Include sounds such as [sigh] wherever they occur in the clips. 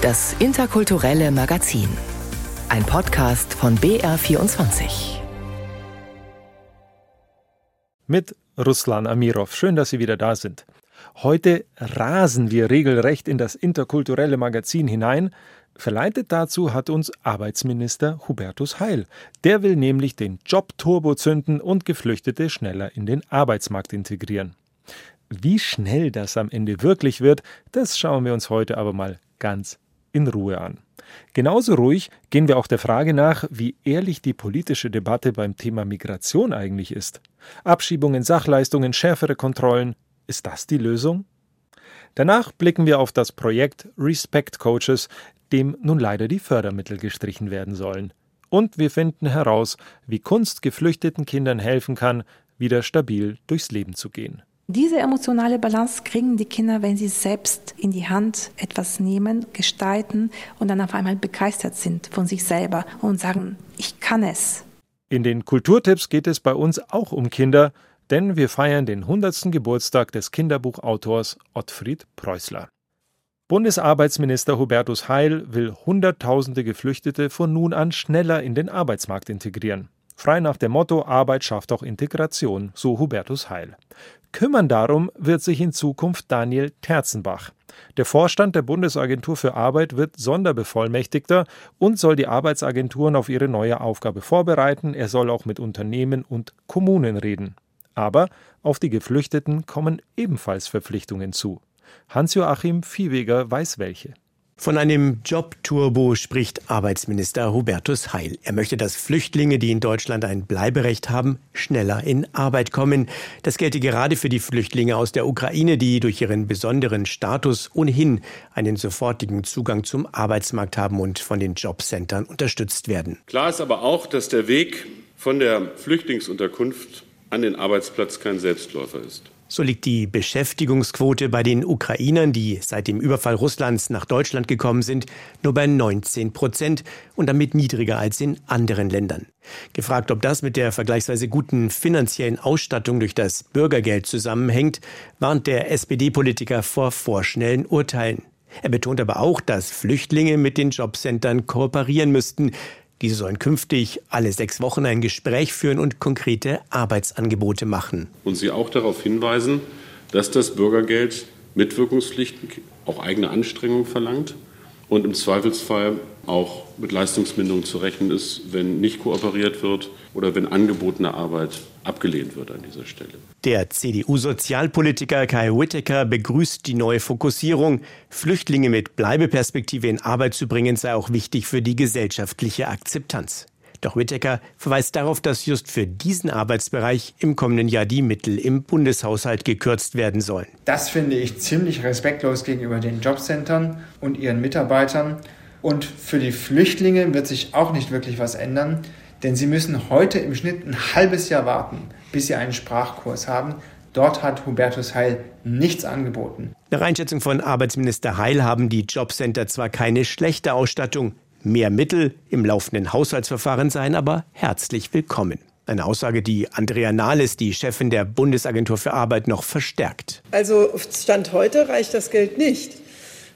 Das interkulturelle Magazin. Ein Podcast von BR24. Mit Ruslan Amirov. Schön, dass Sie wieder da sind. Heute rasen wir regelrecht in das interkulturelle Magazin hinein. Verleitet dazu hat uns Arbeitsminister Hubertus Heil. Der will nämlich den Job turbo zünden und Geflüchtete schneller in den Arbeitsmarkt integrieren. Wie schnell das am Ende wirklich wird, das schauen wir uns heute aber mal ganz in Ruhe an. Genauso ruhig gehen wir auch der Frage nach, wie ehrlich die politische Debatte beim Thema Migration eigentlich ist. Abschiebungen, Sachleistungen, schärfere Kontrollen, ist das die Lösung? Danach blicken wir auf das Projekt Respect Coaches, dem nun leider die Fördermittel gestrichen werden sollen. Und wir finden heraus, wie Kunst geflüchteten Kindern helfen kann, wieder stabil durchs Leben zu gehen. Diese emotionale Balance kriegen die Kinder, wenn sie selbst in die Hand etwas nehmen, gestalten und dann auf einmal begeistert sind von sich selber und sagen, ich kann es. In den Kulturtipps geht es bei uns auch um Kinder, denn wir feiern den 100. Geburtstag des Kinderbuchautors Ottfried Preußler. Bundesarbeitsminister Hubertus Heil will Hunderttausende Geflüchtete von nun an schneller in den Arbeitsmarkt integrieren. Frei nach dem Motto Arbeit schafft auch Integration, so Hubertus Heil. Kümmern darum wird sich in Zukunft Daniel Terzenbach. Der Vorstand der Bundesagentur für Arbeit wird Sonderbevollmächtigter und soll die Arbeitsagenturen auf ihre neue Aufgabe vorbereiten. Er soll auch mit Unternehmen und Kommunen reden. Aber auf die Geflüchteten kommen ebenfalls Verpflichtungen zu. Hans-Joachim Viehweger weiß welche. Von einem Jobturbo spricht Arbeitsminister Hubertus Heil. Er möchte, dass Flüchtlinge, die in Deutschland ein Bleiberecht haben, schneller in Arbeit kommen. Das gelte gerade für die Flüchtlinge aus der Ukraine, die durch ihren besonderen Status ohnehin einen sofortigen Zugang zum Arbeitsmarkt haben und von den Jobcentern unterstützt werden. Klar ist aber auch, dass der Weg von der Flüchtlingsunterkunft an den Arbeitsplatz kein Selbstläufer ist. So liegt die Beschäftigungsquote bei den Ukrainern, die seit dem Überfall Russlands nach Deutschland gekommen sind, nur bei 19 Prozent und damit niedriger als in anderen Ländern. Gefragt, ob das mit der vergleichsweise guten finanziellen Ausstattung durch das Bürgergeld zusammenhängt, warnt der SPD-Politiker vor vorschnellen Urteilen. Er betont aber auch, dass Flüchtlinge mit den Jobcentern kooperieren müssten, diese sollen künftig alle sechs Wochen ein Gespräch führen und konkrete Arbeitsangebote machen. Und Sie auch darauf hinweisen, dass das Bürgergeld Mitwirkungspflichten, auch eigene Anstrengungen verlangt und im Zweifelsfall auch mit Leistungsminderung zu rechnen ist, wenn nicht kooperiert wird oder wenn angebotene Arbeit abgelehnt wird an dieser Stelle. Der CDU-Sozialpolitiker Kai Whittaker begrüßt die neue Fokussierung. Flüchtlinge mit Bleibeperspektive in Arbeit zu bringen, sei auch wichtig für die gesellschaftliche Akzeptanz. Doch Whittaker verweist darauf, dass just für diesen Arbeitsbereich im kommenden Jahr die Mittel im Bundeshaushalt gekürzt werden sollen. Das finde ich ziemlich respektlos gegenüber den Jobcentern und ihren Mitarbeitern. Und für die Flüchtlinge wird sich auch nicht wirklich was ändern, denn sie müssen heute im Schnitt ein halbes Jahr warten, bis sie einen Sprachkurs haben. Dort hat Hubertus Heil nichts angeboten. Nach Einschätzung von Arbeitsminister Heil haben die Jobcenter zwar keine schlechte Ausstattung, mehr Mittel im laufenden Haushaltsverfahren seien aber herzlich willkommen. Eine Aussage, die Andrea Nahles, die Chefin der Bundesagentur für Arbeit, noch verstärkt. Also Stand heute reicht das Geld nicht.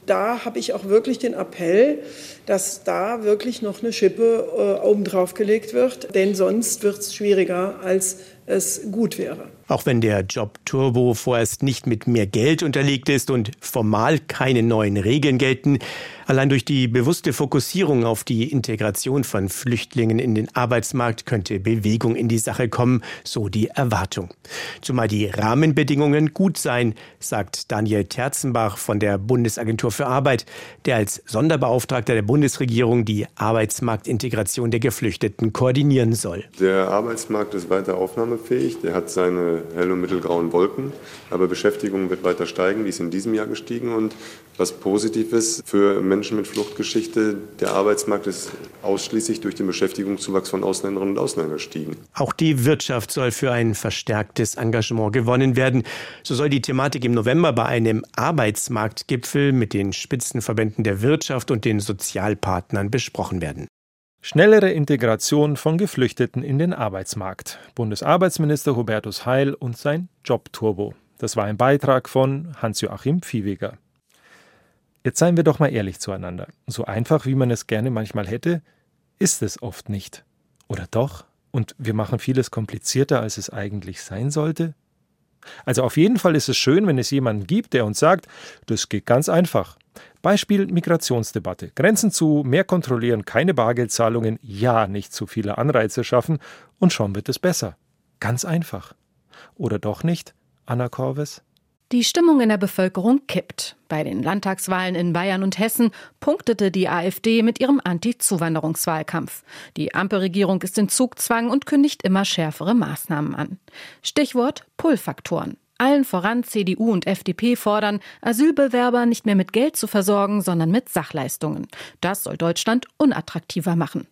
Da habe ich auch wirklich den Appell, dass da wirklich noch eine Schippe äh, obendrauf gelegt wird, denn sonst wird es schwieriger, als es gut wäre. Auch wenn der Job Turbo vorerst nicht mit mehr Geld unterlegt ist und formal keine neuen Regeln gelten, allein durch die bewusste Fokussierung auf die Integration von Flüchtlingen in den Arbeitsmarkt könnte Bewegung in die Sache kommen, so die Erwartung. Zumal die Rahmenbedingungen gut seien, sagt Daniel Terzenbach von der Bundesagentur für Arbeit, der als Sonderbeauftragter der Bundesregierung die Arbeitsmarktintegration der Geflüchteten koordinieren soll. Der Arbeitsmarkt ist weiter aufnahmefähig, der hat seine hell- und mittelgrauen Wolken, aber Beschäftigung wird weiter steigen, die ist in diesem Jahr gestiegen und was positiv ist für Menschen mit Fluchtgeschichte, der Arbeitsmarkt ist ausschließlich durch den Beschäftigungszuwachs von Ausländerinnen und Ausländern gestiegen. Auch die Wirtschaft soll für ein verstärktes Engagement gewonnen werden. So soll die Thematik im November bei einem Arbeitsmarktgipfel mit den Spitzenverbänden der Wirtschaft und den Sozialpartnern besprochen werden. Schnellere Integration von Geflüchteten in den Arbeitsmarkt. Bundesarbeitsminister Hubertus Heil und sein Jobturbo. Das war ein Beitrag von Hans-Joachim Viehweger. Jetzt seien wir doch mal ehrlich zueinander. So einfach, wie man es gerne manchmal hätte, ist es oft nicht. Oder doch? Und wir machen vieles komplizierter, als es eigentlich sein sollte? Also auf jeden Fall ist es schön, wenn es jemanden gibt, der uns sagt, das geht ganz einfach. Beispiel Migrationsdebatte. Grenzen zu, mehr kontrollieren, keine Bargeldzahlungen, ja, nicht zu viele Anreize schaffen und schon wird es besser. Ganz einfach. Oder doch nicht, Anna Korves? Die Stimmung in der Bevölkerung kippt. Bei den Landtagswahlen in Bayern und Hessen punktete die AfD mit ihrem Anti-Zuwanderungswahlkampf. Die Ampelregierung ist in Zugzwang und kündigt immer schärfere Maßnahmen an. Stichwort Pull-Faktoren. Allen voran CDU und FDP fordern, Asylbewerber nicht mehr mit Geld zu versorgen, sondern mit Sachleistungen. Das soll Deutschland unattraktiver machen.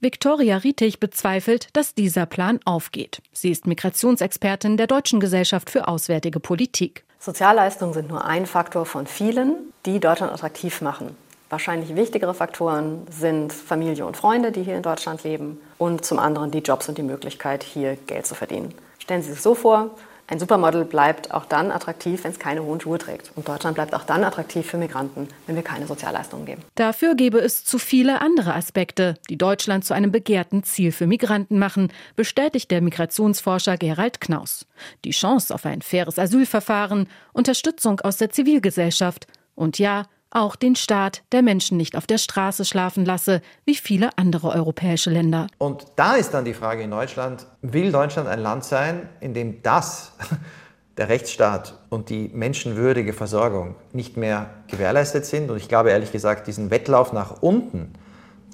Viktoria Rietig bezweifelt, dass dieser Plan aufgeht. Sie ist Migrationsexpertin der Deutschen Gesellschaft für Auswärtige Politik. Sozialleistungen sind nur ein Faktor von vielen, die Deutschland attraktiv machen. Wahrscheinlich wichtigere Faktoren sind Familie und Freunde, die hier in Deutschland leben und zum anderen die Jobs und die Möglichkeit, hier Geld zu verdienen. Stellen Sie sich so vor, ein Supermodel bleibt auch dann attraktiv, wenn es keine hohen Schuhe trägt. Und Deutschland bleibt auch dann attraktiv für Migranten, wenn wir keine Sozialleistungen geben. Dafür gäbe es zu viele andere Aspekte, die Deutschland zu einem begehrten Ziel für Migranten machen, bestätigt der Migrationsforscher Gerald Knaus. Die Chance auf ein faires Asylverfahren, Unterstützung aus der Zivilgesellschaft und ja, auch den Staat, der Menschen nicht auf der Straße schlafen lasse, wie viele andere europäische Länder. Und da ist dann die Frage in Deutschland, will Deutschland ein Land sein, in dem das, [laughs] der Rechtsstaat und die menschenwürdige Versorgung nicht mehr gewährleistet sind? Und ich glaube ehrlich gesagt, diesen Wettlauf nach unten,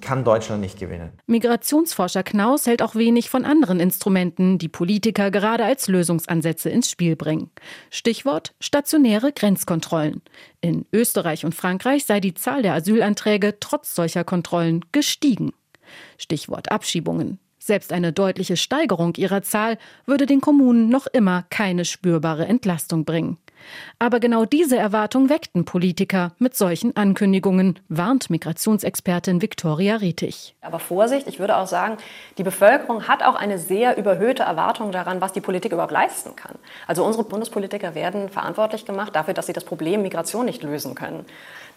kann Deutschland nicht gewinnen. Migrationsforscher Knaus hält auch wenig von anderen Instrumenten, die Politiker gerade als Lösungsansätze ins Spiel bringen. Stichwort stationäre Grenzkontrollen. In Österreich und Frankreich sei die Zahl der Asylanträge trotz solcher Kontrollen gestiegen. Stichwort Abschiebungen. Selbst eine deutliche Steigerung ihrer Zahl würde den Kommunen noch immer keine spürbare Entlastung bringen. Aber genau diese Erwartung weckten Politiker mit solchen Ankündigungen, warnt Migrationsexpertin Viktoria Rietig. Aber Vorsicht, ich würde auch sagen, die Bevölkerung hat auch eine sehr überhöhte Erwartung daran, was die Politik überhaupt leisten kann. Also unsere Bundespolitiker werden verantwortlich gemacht dafür, dass sie das Problem Migration nicht lösen können.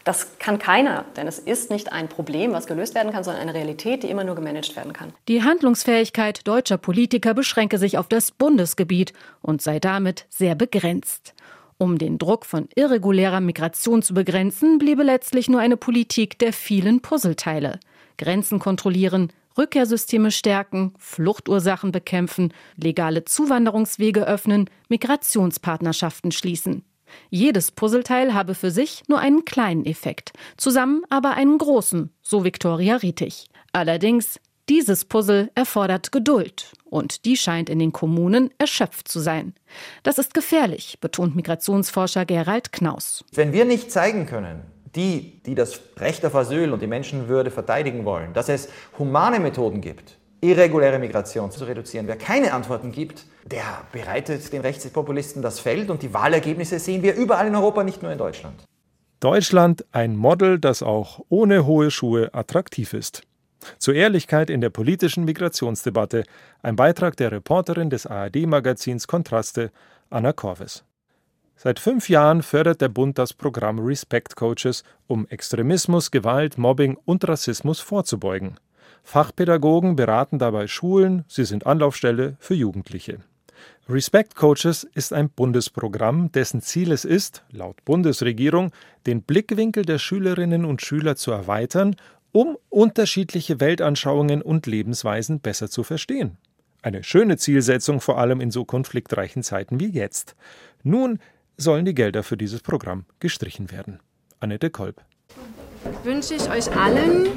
Das kann keiner, denn es ist nicht ein Problem, was gelöst werden kann, sondern eine Realität, die immer nur gemanagt werden kann. Die Handlungsfähigkeit deutscher Politiker beschränke sich auf das Bundesgebiet und sei damit sehr begrenzt. Um den Druck von irregulärer Migration zu begrenzen, bliebe letztlich nur eine Politik der vielen Puzzleteile. Grenzen kontrollieren, Rückkehrsysteme stärken, Fluchtursachen bekämpfen, legale Zuwanderungswege öffnen, Migrationspartnerschaften schließen. Jedes Puzzleteil habe für sich nur einen kleinen Effekt, zusammen aber einen großen, so Viktoria Rietig. Allerdings dieses Puzzle erfordert Geduld und die scheint in den Kommunen erschöpft zu sein. Das ist gefährlich, betont Migrationsforscher Gerald Knaus. Wenn wir nicht zeigen können, die, die das Recht auf Asyl und die Menschenwürde verteidigen wollen, dass es humane Methoden gibt, irreguläre Migration zu reduzieren. Wer keine Antworten gibt, der bereitet den Rechtspopulisten das Feld und die Wahlergebnisse sehen wir überall in Europa, nicht nur in Deutschland. Deutschland ein Model, das auch ohne hohe Schuhe attraktiv ist. Zur Ehrlichkeit in der politischen Migrationsdebatte ein Beitrag der Reporterin des ARD-Magazins Kontraste, Anna Korves. Seit fünf Jahren fördert der Bund das Programm Respect Coaches, um Extremismus, Gewalt, Mobbing und Rassismus vorzubeugen. Fachpädagogen beraten dabei Schulen, sie sind Anlaufstelle für Jugendliche. Respect Coaches ist ein Bundesprogramm, dessen Ziel es ist, laut Bundesregierung, den Blickwinkel der Schülerinnen und Schüler zu erweitern um unterschiedliche Weltanschauungen und Lebensweisen besser zu verstehen. Eine schöne Zielsetzung, vor allem in so konfliktreichen Zeiten wie jetzt. Nun sollen die Gelder für dieses Programm gestrichen werden. Annette Kolb. Wünsche ich euch allen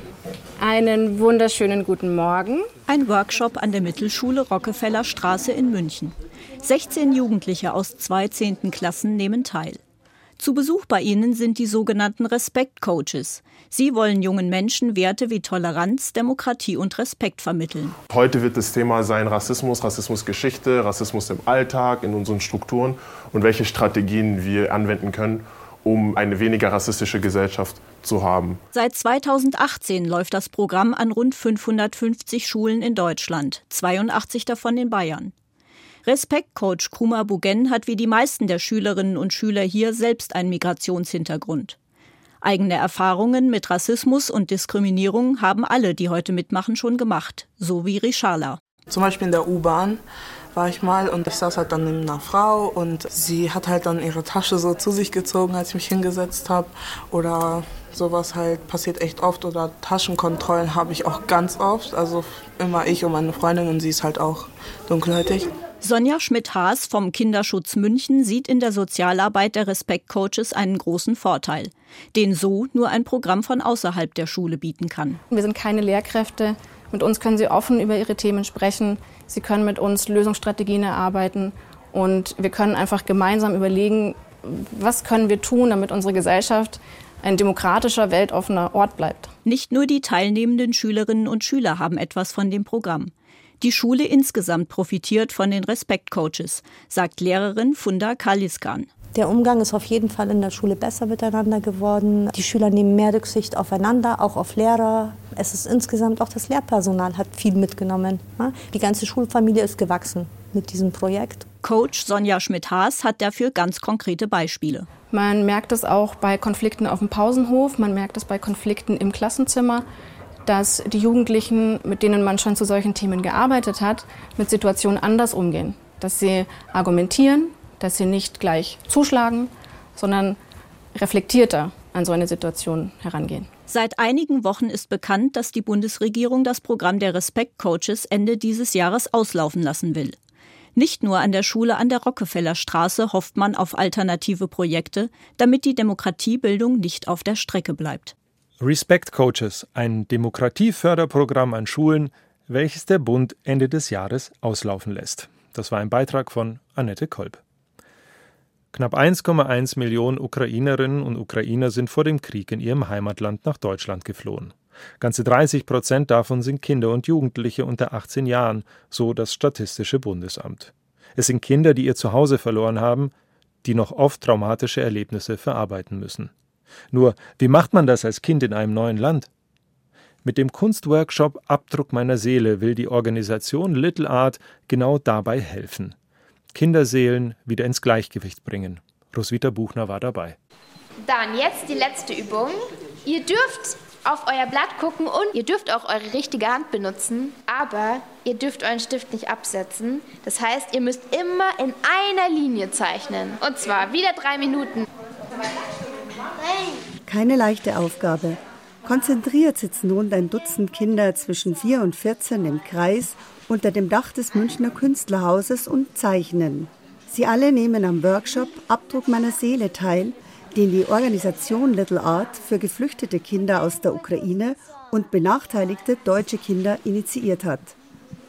einen wunderschönen guten Morgen. Ein Workshop an der Mittelschule Rockefeller Straße in München. 16 Jugendliche aus zwei zehnten Klassen nehmen teil. Zu Besuch bei ihnen sind die sogenannten Respekt-Coaches. Sie wollen jungen Menschen Werte wie Toleranz, Demokratie und Respekt vermitteln. Heute wird das Thema sein Rassismus, Rassismusgeschichte, Rassismus im Alltag, in unseren Strukturen und welche Strategien wir anwenden können, um eine weniger rassistische Gesellschaft zu haben. Seit 2018 läuft das Programm an rund 550 Schulen in Deutschland, 82 davon in Bayern. Respektcoach Kruma Bugen hat wie die meisten der Schülerinnen und Schüler hier selbst einen Migrationshintergrund. Eigene Erfahrungen mit Rassismus und Diskriminierung haben alle, die heute mitmachen, schon gemacht, so wie Rishala. Zum Beispiel in der U-Bahn war ich mal und ich saß halt dann neben einer Frau und sie hat halt dann ihre Tasche so zu sich gezogen, als ich mich hingesetzt habe. Oder sowas halt passiert echt oft. Oder Taschenkontrollen habe ich auch ganz oft. Also immer ich und meine Freundin und sie ist halt auch dunkelhäutig. Sonja Schmidt-Haas vom Kinderschutz München sieht in der Sozialarbeit der Respekt-Coaches einen großen Vorteil, den so nur ein Programm von außerhalb der Schule bieten kann. Wir sind keine Lehrkräfte. Mit uns können sie offen über ihre Themen sprechen. Sie können mit uns Lösungsstrategien erarbeiten. Und wir können einfach gemeinsam überlegen, was können wir tun, damit unsere Gesellschaft ein demokratischer, weltoffener Ort bleibt. Nicht nur die teilnehmenden Schülerinnen und Schüler haben etwas von dem Programm. Die Schule insgesamt profitiert von den Respektcoaches, sagt Lehrerin Funda Kaliskan. Der Umgang ist auf jeden Fall in der Schule besser miteinander geworden. Die Schüler nehmen mehr Rücksicht aufeinander, auch auf Lehrer. Es ist insgesamt auch das Lehrpersonal hat viel mitgenommen. Die ganze Schulfamilie ist gewachsen mit diesem Projekt. Coach Sonja Schmidt-Haas hat dafür ganz konkrete Beispiele. Man merkt es auch bei Konflikten auf dem Pausenhof, man merkt es bei Konflikten im Klassenzimmer, dass die Jugendlichen, mit denen man schon zu solchen Themen gearbeitet hat, mit Situationen anders umgehen. Dass sie argumentieren, dass sie nicht gleich zuschlagen, sondern reflektierter an so eine Situation herangehen. Seit einigen Wochen ist bekannt, dass die Bundesregierung das Programm der Respekt-Coaches Ende dieses Jahres auslaufen lassen will. Nicht nur an der Schule an der Rockefellerstraße hofft man auf alternative Projekte, damit die Demokratiebildung nicht auf der Strecke bleibt. Respect Coaches, ein Demokratieförderprogramm an Schulen, welches der Bund Ende des Jahres auslaufen lässt. Das war ein Beitrag von Annette Kolb. Knapp 1,1 Millionen Ukrainerinnen und Ukrainer sind vor dem Krieg in ihrem Heimatland nach Deutschland geflohen. Ganze 30 Prozent davon sind Kinder und Jugendliche unter 18 Jahren, so das Statistische Bundesamt. Es sind Kinder, die ihr Zuhause verloren haben, die noch oft traumatische Erlebnisse verarbeiten müssen. Nur, wie macht man das als Kind in einem neuen Land? Mit dem Kunstworkshop Abdruck meiner Seele will die Organisation Little Art genau dabei helfen. Kinderseelen wieder ins Gleichgewicht bringen. Roswitha Buchner war dabei. Dann jetzt die letzte Übung. Ihr dürft auf euer Blatt gucken und ihr dürft auch eure richtige Hand benutzen, aber ihr dürft euren Stift nicht absetzen. Das heißt, ihr müsst immer in einer Linie zeichnen. Und zwar wieder drei Minuten. Keine leichte Aufgabe. Konzentriert sitzen nun ein Dutzend Kinder zwischen 4 und 14 im Kreis unter dem Dach des Münchner Künstlerhauses und zeichnen. Sie alle nehmen am Workshop Abdruck meiner Seele teil, den die Organisation Little Art für geflüchtete Kinder aus der Ukraine und benachteiligte deutsche Kinder initiiert hat.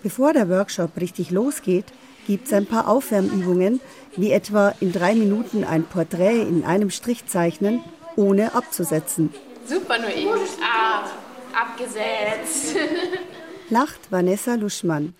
Bevor der Workshop richtig losgeht, gibt es ein paar Aufwärmübungen, wie etwa in drei Minuten ein Porträt in einem Strich zeichnen, ohne abzusetzen. Super, Noemi. Ah, abgesetzt. [laughs] Lacht Vanessa Luschmann.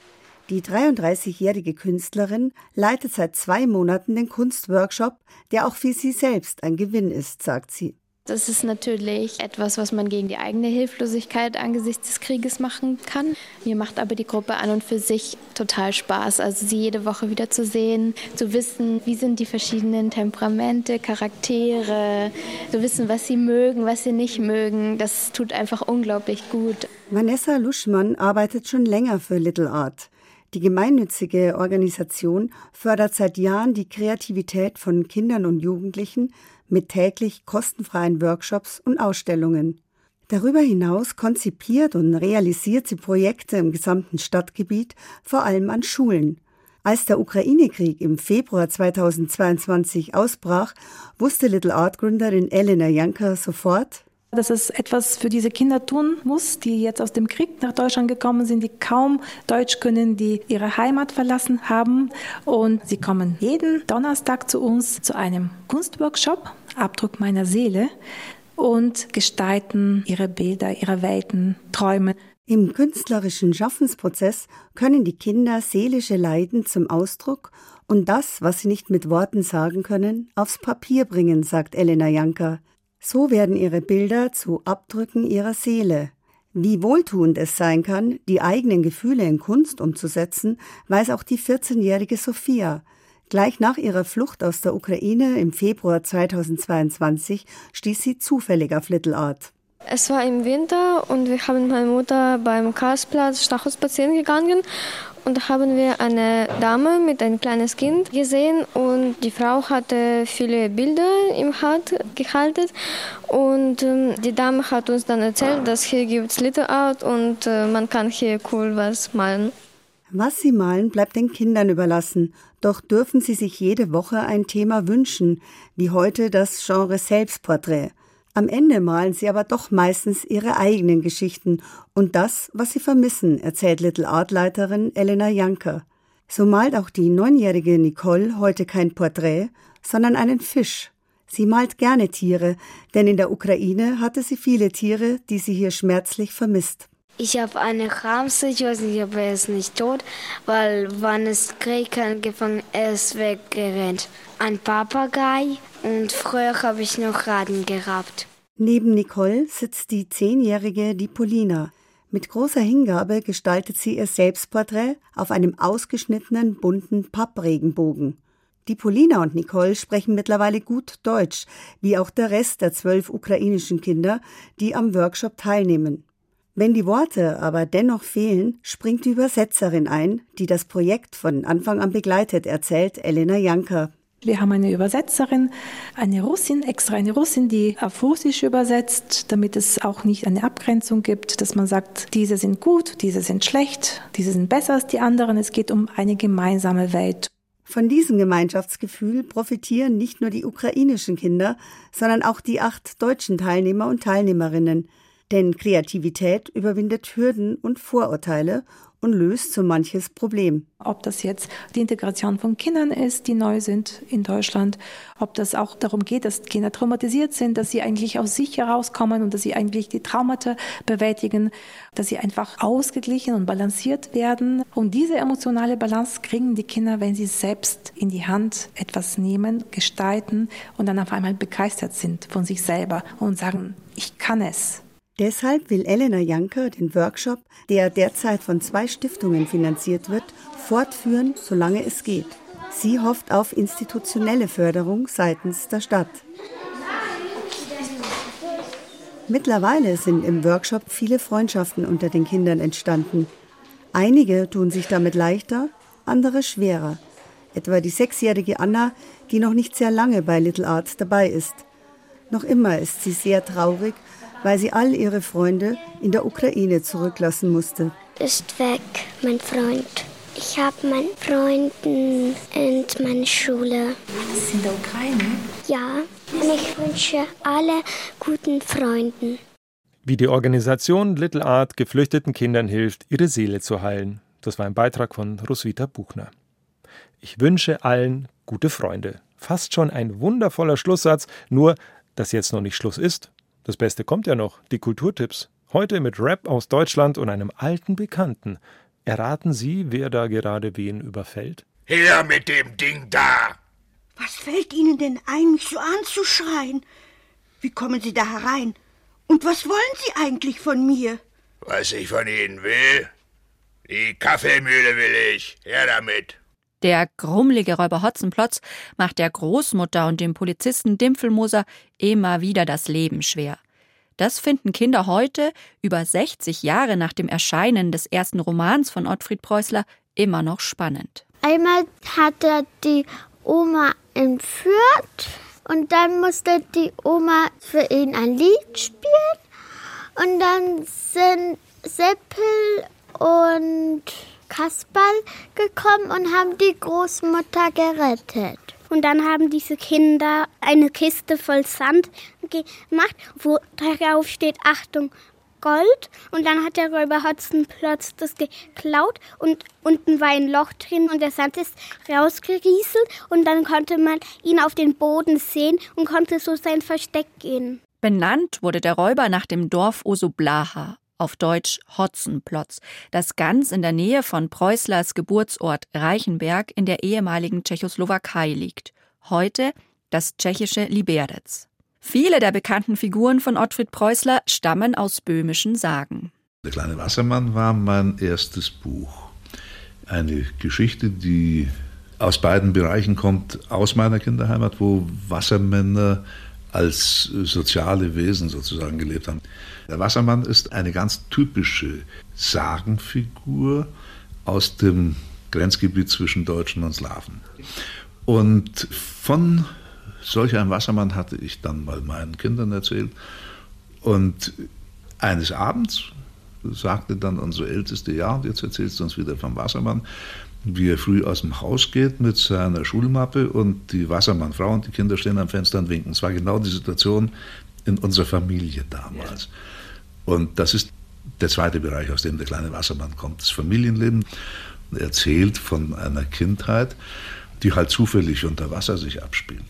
Die 33-jährige Künstlerin leitet seit zwei Monaten den Kunstworkshop, der auch für sie selbst ein Gewinn ist, sagt sie. Das ist natürlich etwas, was man gegen die eigene Hilflosigkeit angesichts des Krieges machen kann. Mir macht aber die Gruppe an und für sich total Spaß. Also sie jede Woche wieder zu sehen, zu wissen, wie sind die verschiedenen Temperamente, Charaktere, zu wissen, was sie mögen, was sie nicht mögen. Das tut einfach unglaublich gut. Vanessa Luschmann arbeitet schon länger für Little Art. Die gemeinnützige Organisation fördert seit Jahren die Kreativität von Kindern und Jugendlichen mit täglich kostenfreien Workshops und Ausstellungen. Darüber hinaus konzipiert und realisiert sie Projekte im gesamten Stadtgebiet, vor allem an Schulen. Als der Ukraine-Krieg im Februar 2022 ausbrach, wusste Little Art Gründerin Elena Janker sofort, dass es etwas für diese Kinder tun muss, die jetzt aus dem Krieg nach Deutschland gekommen sind, die kaum Deutsch können, die ihre Heimat verlassen haben. Und sie kommen jeden Donnerstag zu uns zu einem Kunstworkshop, Abdruck meiner Seele, und gestalten ihre Bilder, ihre Welten, Träume. Im künstlerischen Schaffensprozess können die Kinder seelische Leiden zum Ausdruck und das, was sie nicht mit Worten sagen können, aufs Papier bringen, sagt Elena Janker. So werden ihre Bilder zu Abdrücken ihrer Seele. Wie wohltuend es sein kann, die eigenen Gefühle in Kunst umzusetzen, weiß auch die 14-jährige Sophia. Gleich nach ihrer Flucht aus der Ukraine im Februar 2022 stieß sie zufällig auf Little Art. Es war im Winter und wir haben mit meiner Mutter beim Karlsplatz Stachel spazieren gegangen und da haben wir eine Dame mit einem kleines Kind gesehen und die Frau hatte viele Bilder im Hand gehalten und ähm, die Dame hat uns dann erzählt, dass hier gibt es Little Art und äh, man kann hier cool was malen. Was sie malen, bleibt den Kindern überlassen. Doch dürfen sie sich jede Woche ein Thema wünschen, wie heute das Genre Selbstporträt. Am Ende malen sie aber doch meistens ihre eigenen Geschichten und das, was sie vermissen, erzählt Little Art Leiterin Elena Janker. So malt auch die neunjährige Nicole heute kein Porträt, sondern einen Fisch. Sie malt gerne Tiere, denn in der Ukraine hatte sie viele Tiere, die sie hier schmerzlich vermisst. Ich habe eine Hamster, ich weiß nicht, ob er ist nicht tot, weil wann es Krieg angefangen ist, weggerannt. Ein Papagei und früher habe ich noch Raden gehabt. Neben Nicole sitzt die zehnjährige Dipolina. Mit großer Hingabe gestaltet sie ihr Selbstporträt auf einem ausgeschnittenen bunten Pappregenbogen. Dipolina und Nicole sprechen mittlerweile gut Deutsch, wie auch der Rest der zwölf ukrainischen Kinder, die am Workshop teilnehmen. Wenn die Worte aber dennoch fehlen, springt die Übersetzerin ein, die das Projekt von Anfang an begleitet, erzählt Elena Janker. Wir haben eine Übersetzerin, eine Russin, extra eine Russin, die auf Russisch übersetzt, damit es auch nicht eine Abgrenzung gibt, dass man sagt, diese sind gut, diese sind schlecht, diese sind besser als die anderen. Es geht um eine gemeinsame Welt. Von diesem Gemeinschaftsgefühl profitieren nicht nur die ukrainischen Kinder, sondern auch die acht deutschen Teilnehmer und Teilnehmerinnen. Denn Kreativität überwindet Hürden und Vorurteile und löst so manches Problem. Ob das jetzt die Integration von Kindern ist, die neu sind in Deutschland, ob das auch darum geht, dass Kinder traumatisiert sind, dass sie eigentlich aus sich herauskommen und dass sie eigentlich die Traumata bewältigen, dass sie einfach ausgeglichen und balanciert werden. Und diese emotionale Balance kriegen die Kinder, wenn sie selbst in die Hand etwas nehmen, gestalten und dann auf einmal begeistert sind von sich selber und sagen, ich kann es. Deshalb will Elena Janker den Workshop, der derzeit von zwei Stiftungen finanziert wird, fortführen, solange es geht. Sie hofft auf institutionelle Förderung seitens der Stadt. Mittlerweile sind im Workshop viele Freundschaften unter den Kindern entstanden. Einige tun sich damit leichter, andere schwerer. Etwa die sechsjährige Anna, die noch nicht sehr lange bei Little Art dabei ist. Noch immer ist sie sehr traurig weil sie all ihre Freunde in der Ukraine zurücklassen musste. Ist weg, mein Freund. Ich habe meinen Freunden und meine Schule. Das ist in der Ukraine? Ja, und ich wünsche alle guten Freunden. Wie die Organisation Little Art geflüchteten Kindern hilft, ihre Seele zu heilen. Das war ein Beitrag von Roswitha Buchner. Ich wünsche allen gute Freunde. Fast schon ein wundervoller Schlusssatz, nur dass jetzt noch nicht Schluss ist. Das Beste kommt ja noch, die Kulturtipps. Heute mit Rap aus Deutschland und einem alten Bekannten. Erraten Sie, wer da gerade wen überfällt? Her mit dem Ding da! Was fällt Ihnen denn ein, mich so anzuschreien? Wie kommen Sie da herein? Und was wollen Sie eigentlich von mir? Was ich von Ihnen will? Die Kaffeemühle will ich. Her damit. Der grummelige Räuber Hotzenplotz macht der Großmutter und dem Polizisten Dimpfelmoser immer wieder das Leben schwer. Das finden Kinder heute, über 60 Jahre nach dem Erscheinen des ersten Romans von Ottfried Preußler, immer noch spannend. Einmal hat er die Oma entführt und dann musste die Oma für ihn ein Lied spielen und dann sind Seppel und Kasperl gekommen und haben die Großmutter gerettet. Und dann haben diese Kinder eine Kiste voll Sand gemacht, wo darauf steht Achtung Gold. Und dann hat der Räuber Hotzenplotz das geklaut und unten war ein Loch drin und der Sand ist rausgerieselt und dann konnte man ihn auf den Boden sehen und konnte so sein Versteck gehen. Benannt wurde der Räuber nach dem Dorf Osoblaha auf Deutsch Hotzenplotz, das ganz in der Nähe von Preußlers Geburtsort Reichenberg in der ehemaligen Tschechoslowakei liegt. Heute das tschechische Liberec. Viele der bekannten Figuren von Ottfried Preußler stammen aus böhmischen Sagen. Der kleine Wassermann war mein erstes Buch. Eine Geschichte, die aus beiden Bereichen kommt, aus meiner Kinderheimat, wo Wassermänner als soziale Wesen sozusagen gelebt haben. Der Wassermann ist eine ganz typische Sagenfigur aus dem Grenzgebiet zwischen Deutschen und Slawen. Und von solch einem Wassermann hatte ich dann mal meinen Kindern erzählt. Und eines Abends sagte dann unsere Älteste, ja, und jetzt erzählst du uns wieder vom Wassermann, wie er früh aus dem Haus geht mit seiner Schulmappe und die Wassermannfrau und die Kinder stehen am Fenster und winken. Es war genau die Situation in unserer Familie damals. Und das ist der zweite Bereich, aus dem der kleine Wassermann kommt, das Familienleben. Er erzählt von einer Kindheit, die halt zufällig unter Wasser sich abspielt.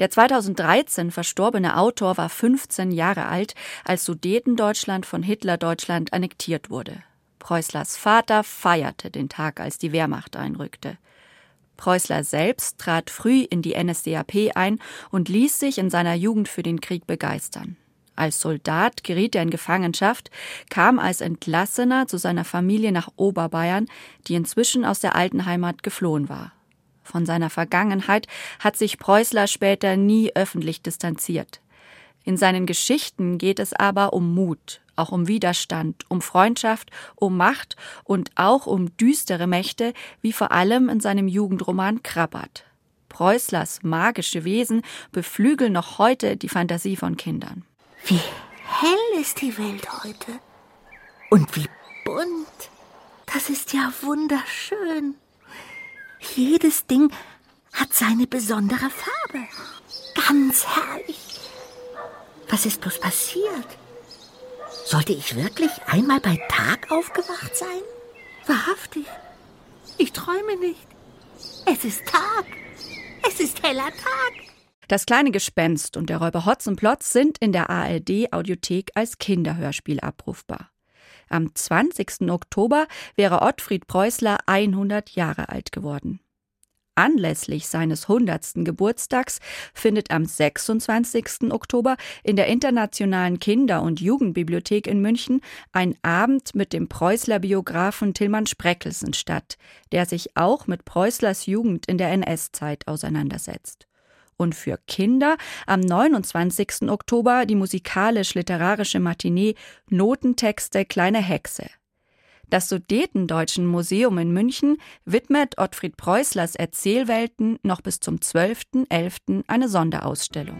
Der 2013 verstorbene Autor war 15 Jahre alt, als Sudetendeutschland von Hitler-Deutschland annektiert wurde. Preußlers Vater feierte den Tag, als die Wehrmacht einrückte. Preußler selbst trat früh in die NSDAP ein und ließ sich in seiner Jugend für den Krieg begeistern. Als Soldat geriet er in Gefangenschaft, kam als Entlassener zu seiner Familie nach Oberbayern, die inzwischen aus der alten Heimat geflohen war. Von seiner Vergangenheit hat sich Preußler später nie öffentlich distanziert. In seinen Geschichten geht es aber um Mut, auch um Widerstand, um Freundschaft, um Macht und auch um düstere Mächte, wie vor allem in seinem Jugendroman Krabbert. Preußlers magische Wesen beflügeln noch heute die Fantasie von Kindern. Wie hell ist die Welt heute. Und wie bunt. Das ist ja wunderschön. Jedes Ding hat seine besondere Farbe. Ganz herrlich. Was ist bloß passiert? Sollte ich wirklich einmal bei Tag aufgewacht sein? Wahrhaftig. Ich träume nicht. Es ist Tag. Es ist heller Tag. Das kleine Gespenst und der Räuber Hotzenplotz sind in der ARD Audiothek als Kinderhörspiel abrufbar. Am 20. Oktober wäre Ottfried Preußler 100 Jahre alt geworden. Anlässlich seines 100. Geburtstags findet am 26. Oktober in der Internationalen Kinder- und Jugendbibliothek in München ein Abend mit dem Preußler Biografen Tillmann Spreckelsen statt, der sich auch mit Preußlers Jugend in der NS-Zeit auseinandersetzt und für Kinder am 29. Oktober die musikalisch-literarische Matinee Notentexte Kleine Hexe. Das Sudetendeutschen Museum in München widmet Ottfried Preußlers Erzählwelten noch bis zum 12.11. eine Sonderausstellung.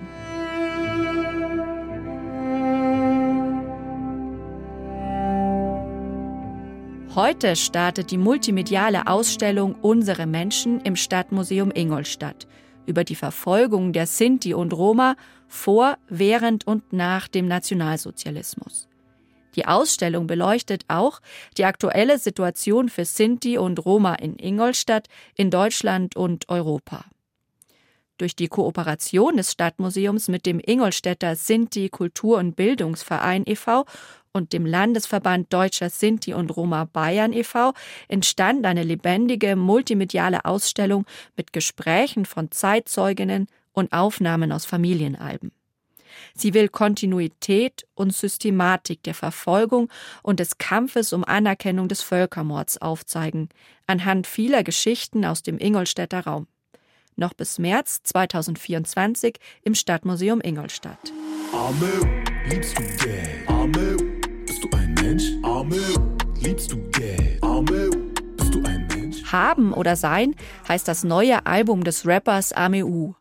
Heute startet die multimediale Ausstellung Unsere Menschen im Stadtmuseum Ingolstadt über die Verfolgung der Sinti und Roma vor, während und nach dem Nationalsozialismus. Die Ausstellung beleuchtet auch die aktuelle Situation für Sinti und Roma in Ingolstadt, in Deutschland und Europa. Durch die Kooperation des Stadtmuseums mit dem Ingolstädter Sinti Kultur- und Bildungsverein e.V. und dem Landesverband Deutscher Sinti und Roma Bayern e.V. entstand eine lebendige multimediale Ausstellung mit Gesprächen von Zeitzeuginnen und Aufnahmen aus Familienalben. Sie will Kontinuität und Systematik der Verfolgung und des Kampfes um Anerkennung des Völkermords aufzeigen, anhand vieler Geschichten aus dem Ingolstädter Raum. Noch bis März 2024 im Stadtmuseum Ingolstadt. Arme, liebst du Geld? Arme, bist du ein Mensch? Arme, liebst du Geld? Arme, bist du ein Mensch? Haben oder Sein heißt das neue Album des Rappers Ameu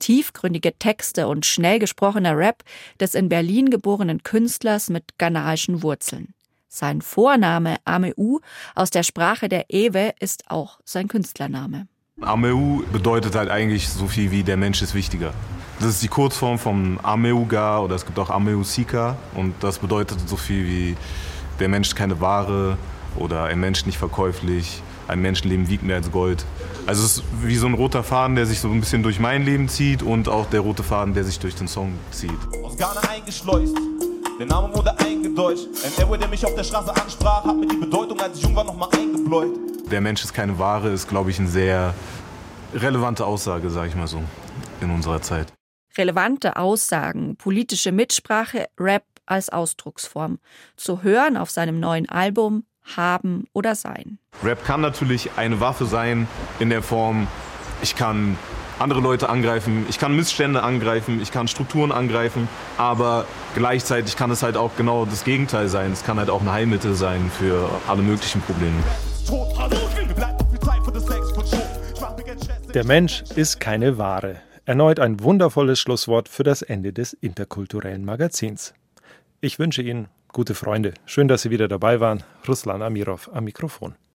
tiefgründige Texte und schnell gesprochener Rap des in Berlin geborenen Künstlers mit ghanaischen Wurzeln. Sein Vorname Ameu aus der Sprache der Ewe ist auch sein Künstlername. Ameu bedeutet halt eigentlich so viel wie der Mensch ist wichtiger. Das ist die Kurzform von Ameuga oder es gibt auch Ameusika und das bedeutet so viel wie der Mensch keine Ware oder ein Mensch nicht verkäuflich, ein Menschenleben wiegt mehr als Gold. Also es ist wie so ein roter Faden, der sich so ein bisschen durch mein Leben zieht und auch der rote Faden, der sich durch den Song zieht. Aus Ghana eingeschleust, der Name wurde eingedeutscht. Ein Ewe, der mich auf der Straße ansprach, hat mir die Bedeutung, als ich jung war, nochmal eingebläut. Der Mensch ist keine Ware, ist, glaube ich, eine sehr relevante Aussage, sage ich mal so, in unserer Zeit. Relevante Aussagen, politische Mitsprache, Rap als Ausdrucksform. Zu hören auf seinem neuen Album haben oder sein. Rap kann natürlich eine Waffe sein in der Form, ich kann andere Leute angreifen, ich kann Missstände angreifen, ich kann Strukturen angreifen, aber gleichzeitig kann es halt auch genau das Gegenteil sein. Es kann halt auch ein Heilmittel sein für alle möglichen Probleme. Der Mensch ist keine Ware. Erneut ein wundervolles Schlusswort für das Ende des interkulturellen Magazins. Ich wünsche Ihnen gute Freunde. Schön, dass Sie wieder dabei waren. Ruslan Amirov am Mikrofon.